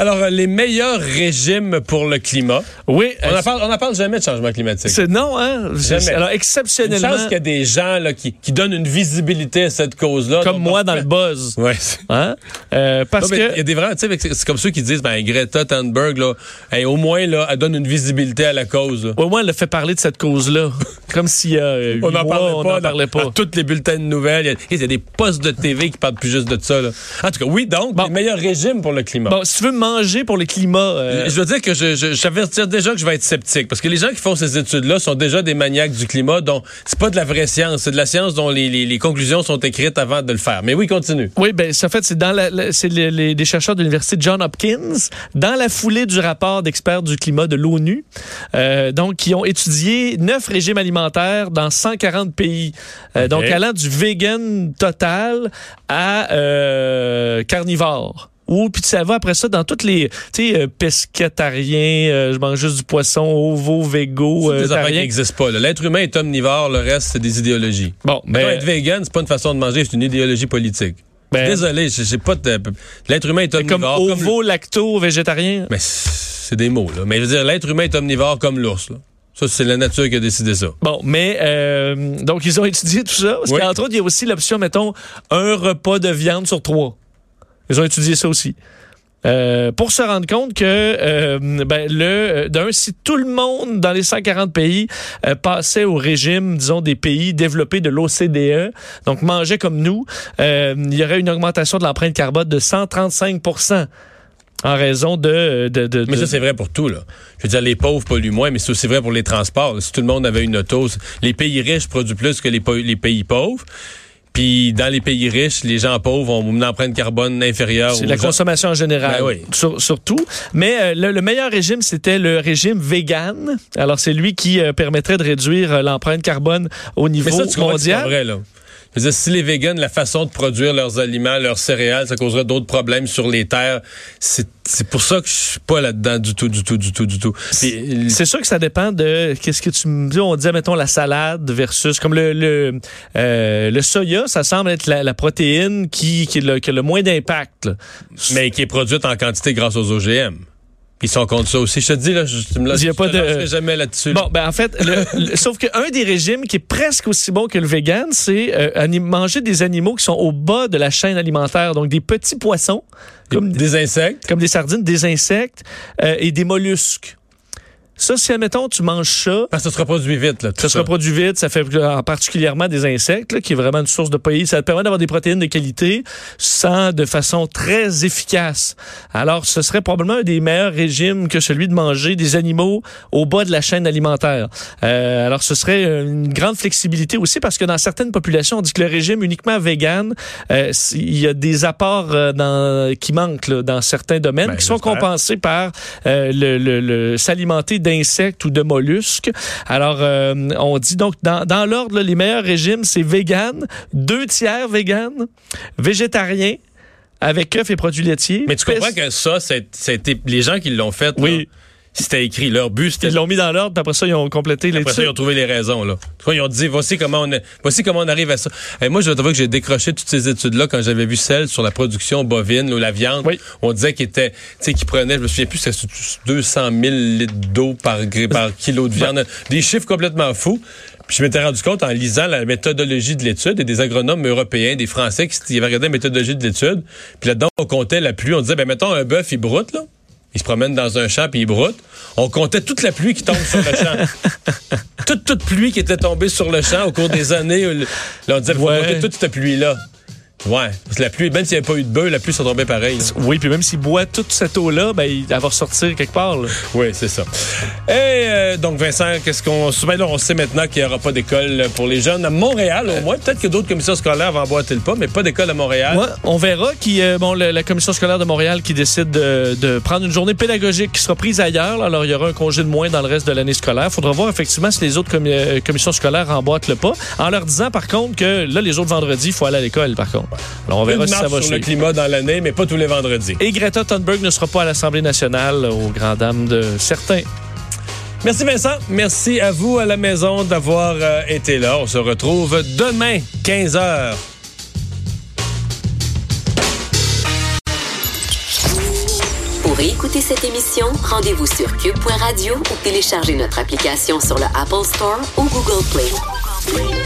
Alors, euh, les meilleurs régimes pour le climat. Oui. On n'en parle, on jamais de changement climatique. c'est non, hein? Jamais. Alors, exceptionnellement, chance qu'il y a des gens là, qui, qui donnent une visibilité à cette cause-là. comme moi on dans fait- le buzz. Ouais. Hein? Euh, parce Non, que... Il y a des vrais, tu sais, c'est comme ceux qui disent, ben, Greta Thunberg, là, hey, au moins, là, elle donne une visibilité à la cause. là. Au moins, elle a fait parler de cette cause-là. Comme s'il y a euh, On n'en parlait on pas. n'en parlait dans- pas. dans tous les bulletins de nouvelles. Il y a- Il y, a des postes de TV qui parlent plus juste de ça. Là. En tout cas, oui, donc, Bon. les meilleurs régimes pour le climat. Bon, si tu veux pour le climat... euh, Je veux dire que je, je, j'avertis déjà que je vais être sceptique parce que les gens qui font ces études-là sont déjà des maniaques du climat dont c'est pas de la vraie science, c'est de la science dont les, les, les conclusions sont écrites avant de le faire. Mais oui, continue. Oui, ben, ça fait, c'est dans la, la- c'est les, les- des chercheurs de l'université John Hopkins, dans la foulée du rapport d'experts du climat de l'ONU, euh, donc qui ont étudié neuf régimes alimentaires dans 140 pays, Euh, donc allant du vegan total à carnivore. Ou puis ça va après ça dans toutes les, tu sais, euh, pescatariens, euh, je mange juste du poisson, ovo, végo, euh, des affaires qui n'existent pas. L'être humain est omnivore, le reste, c'est des idéologies. Bon, Mais ben, être vegan, c'est pas une façon de manger, c'est une idéologie politique. ben, Désolé, je sais pas. de- L'être humain est comme omnivore. comme ovo, lacto, végétarien. Mais c'est des mots, là. Mais je veux dire, l'être humain est omnivore comme l'ours, là. Ça, c'est la nature qui a décidé ça. Bon, mais euh, donc ils ont étudié tout ça. Parce Oui. qu'entre autres, il y a aussi l'option, mettons, un repas de viande sur trois. Ils ont étudié ça aussi. Euh, pour se rendre compte que euh, ben, le euh, d'un si tout le monde dans les 140 pays euh, passait au régime disons des pays développés de l'OCDE donc mangeait comme nous il y aurait une augmentation de l'empreinte carbone de 135% en raison de, de, de- Mais ça, c'est vrai pour tout, là. Je veux dire, les pauvres polluent moins, mais c'est aussi vrai pour les transports. Si tout le monde avait une auto, les pays riches produisent plus que les, les pays pauvres. Puis dans les pays riches, les gens pauvres ont une empreinte carbone inférieure. C'est la gens- consommation en général, Ben oui. sur- surtout. Mais euh, le, le meilleur régime, c'était le régime vegan. Alors, c'est lui qui euh, permettrait de réduire euh, l'empreinte carbone au niveau Mais ça, tu mondial. vrai, là. Je veux dire, si les végans, la façon de produire leurs aliments, leurs céréales, ça causerait d'autres problèmes sur les terres. C'est c'est pour ça que je suis pas là-dedans du tout, du tout, du tout, du tout. C'est sûr que ça dépend de qu'est-ce que tu me dis. On disait, mettons, la salade versus comme le le, euh, le soya, ça semble être la, la protéine qui, qui, a le, qui a le moins d'impact. mais qui est produite en quantité grâce aux OGM. Ils sont contre ça aussi. Je te dis, là, je, tu me Il y a je pas te de- lâcherai jamais là-dessus. Bon, ben en fait, le- le- sauf qu'un des régimes qui est presque aussi bon que le vegan, c'est euh, manger des animaux qui sont au bas de la chaîne alimentaire, donc des petits poissons, comme, des insectes. comme des sardines, des insectes euh, et des mollusques. Ça, si, admettons, tu manges ça, Parce que ça se reproduit vite, là. tout ça se reproduit vite, ça fait euh, particulièrement des insectes, là, qui est vraiment une source de pays. Ça te permet d'avoir des protéines de qualité sans de façon très efficace. Alors, ce serait probablement un des meilleurs régimes que celui de manger des animaux au bas de la chaîne alimentaire. Euh, alors, ce serait une grande flexibilité aussi parce que dans certaines populations, on dit que le régime uniquement vegan, euh, il y a des apports euh, dans, qui manquent là, dans certains domaines Ben, qui sont compensés par euh, le, le- le- s'alimenter d'insectes ou de mollusques. Alors, euh, on dit donc, dans, dans l'ordre, les meilleurs régimes, c'est vegan, deux tiers vegan, végétarien, avec œufs et produits laitiers. Mais tu comprends que ça, c'est- les gens qui l'ont fait. Oui. là, C'était écrit. Leur but, c'était Ils l'ont mis dans l'ordre, puis après ça, ils ont complété Après ça, l'étude. ils ont trouvé les raisons. Là. Ils ont dit, voici comment on, est- voici comment on arrive à ça. Et moi, je dois t'avouer que j'ai décroché toutes ces études-là quand j'avais vu celles sur la production bovine ou la viande. Oui. On disait qu'il était, tu sais, qu'ils prenaient, je me souviens plus, c'était 200 000 litres d'eau par, par kilo de viande. Des chiffres complètement fous. Puis je m'étais rendu compte en lisant la méthodologie de l'étude et des agronomes européens, des Français qui, qui avaient regardé la méthodologie de l'étude. Puis là-dedans, on comptait la pluie. On disait, ben mettons un bœuf, il broute, là. Il se promène dans un champ puis il broute. On comptait toute la pluie qui tombe sur le champ. toute, toute pluie qui était tombée sur le champ au cours des années. Là, on disait, il faut Ouais. compter toute cette pluie-là. Ouais. Parce que la pluie, même s'il n'y avait pas eu de bœuf, la pluie ça tombait pareil. là. Oui, puis même s'il boit toute cette eau-là, ben, il- elle va ressortir quelque part. là. Oui, c'est ça. Et euh, donc, Vincent, qu'est-ce qu'on. Ben là, on sait maintenant qu'il n'y aura pas d'école pour les jeunes à Montréal, au moins. Peut-être que d'autres commissions scolaires vont emboîter le pas, mais pas d'école à Montréal. Ouais, on verra qui, euh, bon, le- la commission scolaire de Montréal qui décide de, de prendre une journée pédagogique qui sera prise ailleurs. là. alors, il y aura un congé de moins dans le reste de l'année scolaire. Il faudra voir effectivement si les autres commi- euh, commissions scolaires emboîtent le pas. En leur disant, par contre, que là, les autres vendredis, il faut aller à l'école, par contre. Alors, on Une verra si ça va sur le climat dans l'année, mais pas tous les vendredis. Et Greta Thunberg ne sera pas à l'Assemblée nationale, aux grand dames de certains. Merci Vincent. Merci à vous à la maison d'avoir euh, été là. On se retrouve demain, 15 h. Pour écouter cette émission, rendez-vous sur cube.radio ou téléchargez notre application sur le Apple Store ou Google Play.